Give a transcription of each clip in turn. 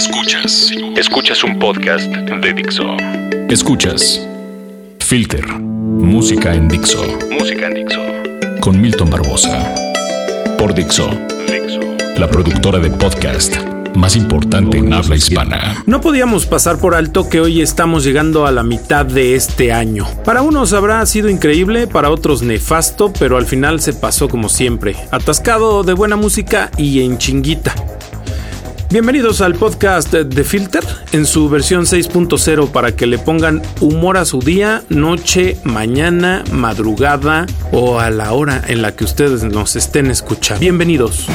Escuchas. Escuchas un podcast de Dixo. Escuchas Filter. Música en Dixo. Música en Dixo. Con Milton Barbosa. Por Dixo. Dixo. La productora de podcast más importante en habla hispana. No podíamos pasar por alto que hoy estamos llegando a la mitad de este año. Para unos habrá sido increíble, para otros nefasto, pero al final se pasó como siempre, atascado de buena música y en chinguita. Bienvenidos al podcast de Filter en su versión 6.0 para que le pongan humor a su día, noche, mañana, madrugada o a la hora en la que ustedes nos estén escuchando. Bienvenidos.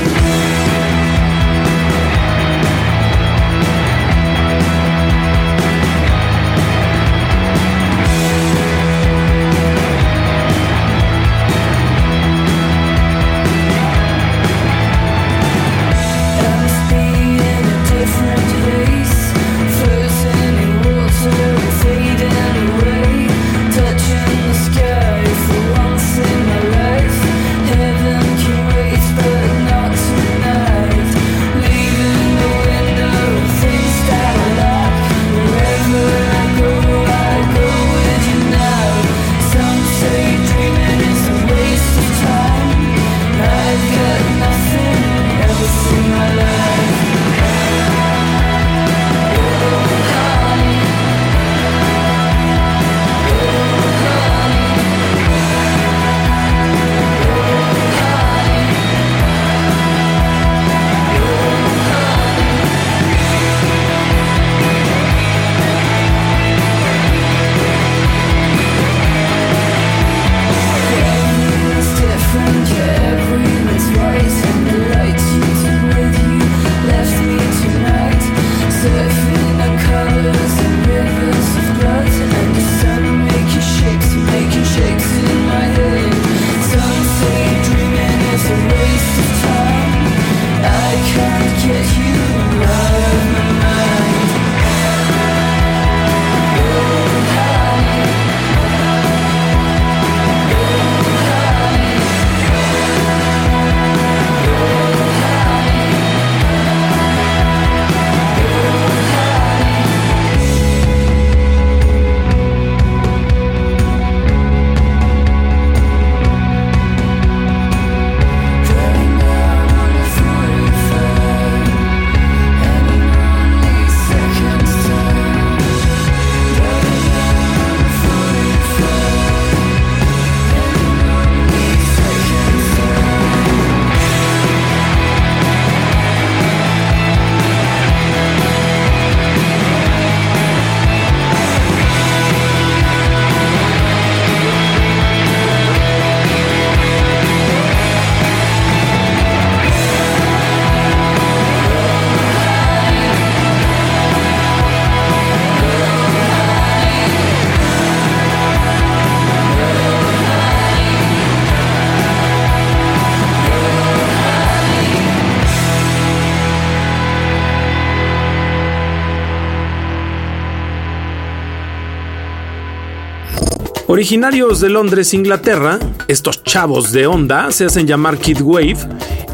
Originarios de Londres, Inglaterra, estos chavos de onda se hacen llamar Kid Wave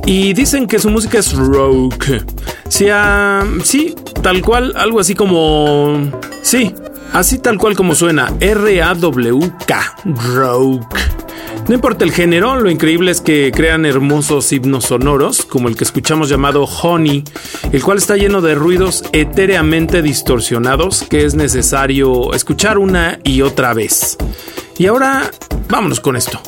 y dicen que su música es rock. Sea, sí, tal cual, algo así como... Sí, así tal cual como suena, R-A-W-K, rock. No importa el género, lo increíble es que crean hermosos himnos sonoros, como el que escuchamos llamado Honey, el cual está lleno de ruidos etéreamente distorsionados que es necesario escuchar una y otra vez. Y ahora, vámonos con esto.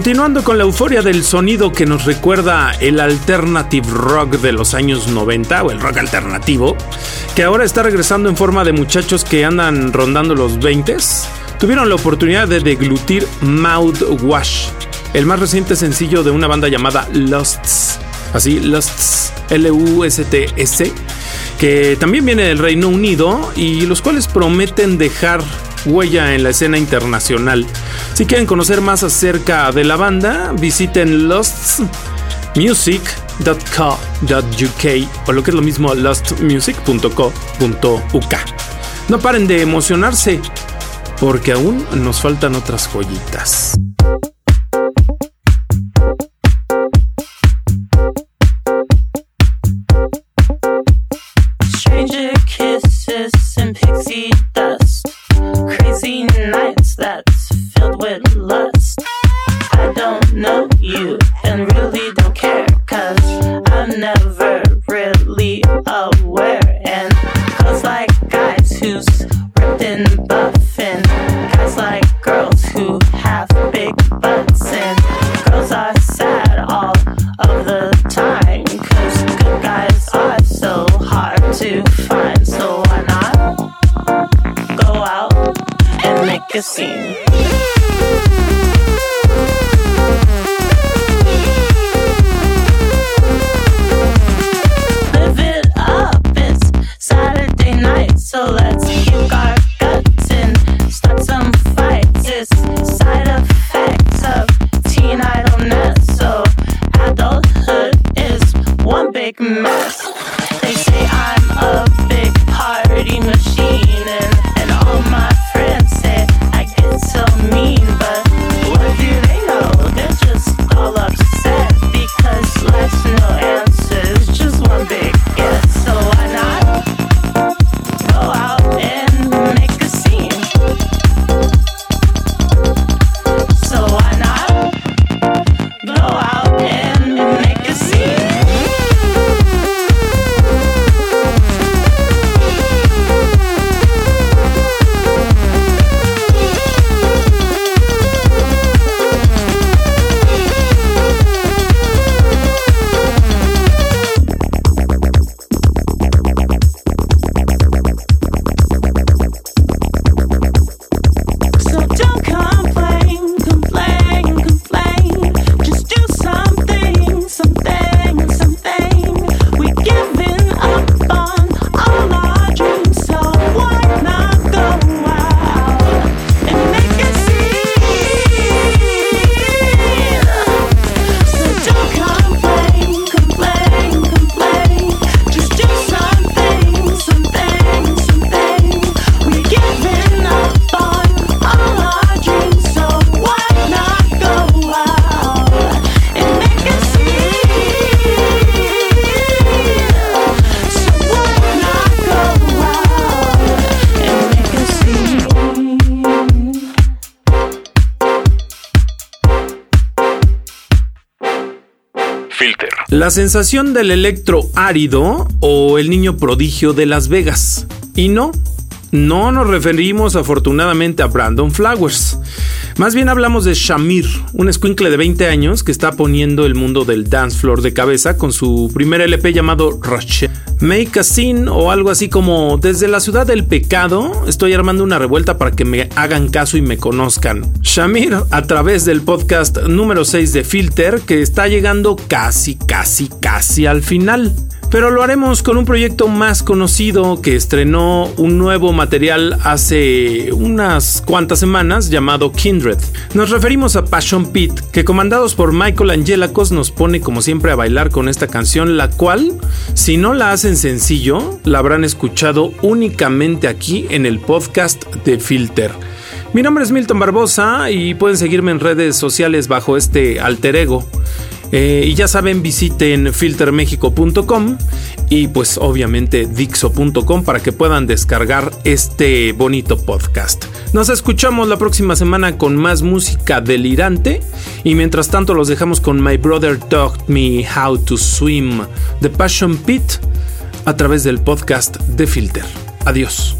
Continuando con la euforia del sonido que nos recuerda el alternative rock de los años 90 o el rock alternativo, que ahora está regresando en forma de muchachos que andan rondando los 20, tuvieron la oportunidad de deglutir Mouthwash, el más reciente sencillo de una banda llamada Lusts, así Lusts, L-U-S-T-S, que también viene del Reino Unido y los cuales prometen dejar huella en la escena internacional. Si quieren conocer más acerca de la banda, visiten lostmusic.co.uk o lo que es lo mismo lostmusic.co.uk. No paren de emocionarse porque aún nos faltan otras joyitas. focusing. La sensación del electro árido o el niño prodigio de Las Vegas. Y no, no nos referimos afortunadamente a Brandon Flowers. Más bien hablamos de Shamir, un escuincle de 20 años que está poniendo el mundo del dance floor de cabeza con su primer LP llamado Rush. Make a o algo así como Desde la ciudad del pecado estoy armando una revuelta para que me hagan caso y me conozcan. Shamir a través del podcast número 6 de Filter que está llegando casi, casi, casi al final pero lo haremos con un proyecto más conocido que estrenó un nuevo material hace unas cuantas semanas llamado Kindred. Nos referimos a Passion Pit, que comandados por Michael Angelakos nos pone como siempre a bailar con esta canción, la cual, si no la hacen sencillo, la habrán escuchado únicamente aquí en el podcast de Filter. Mi nombre es Milton Barbosa y pueden seguirme en redes sociales bajo este alter ego. Eh, y ya saben, visiten filtermexico.com y pues obviamente dixo.com para que puedan descargar este bonito podcast. Nos escuchamos la próxima semana con más música delirante y mientras tanto los dejamos con My Brother Taught Me How to Swim, The Passion Pit, a través del podcast de Filter. Adiós.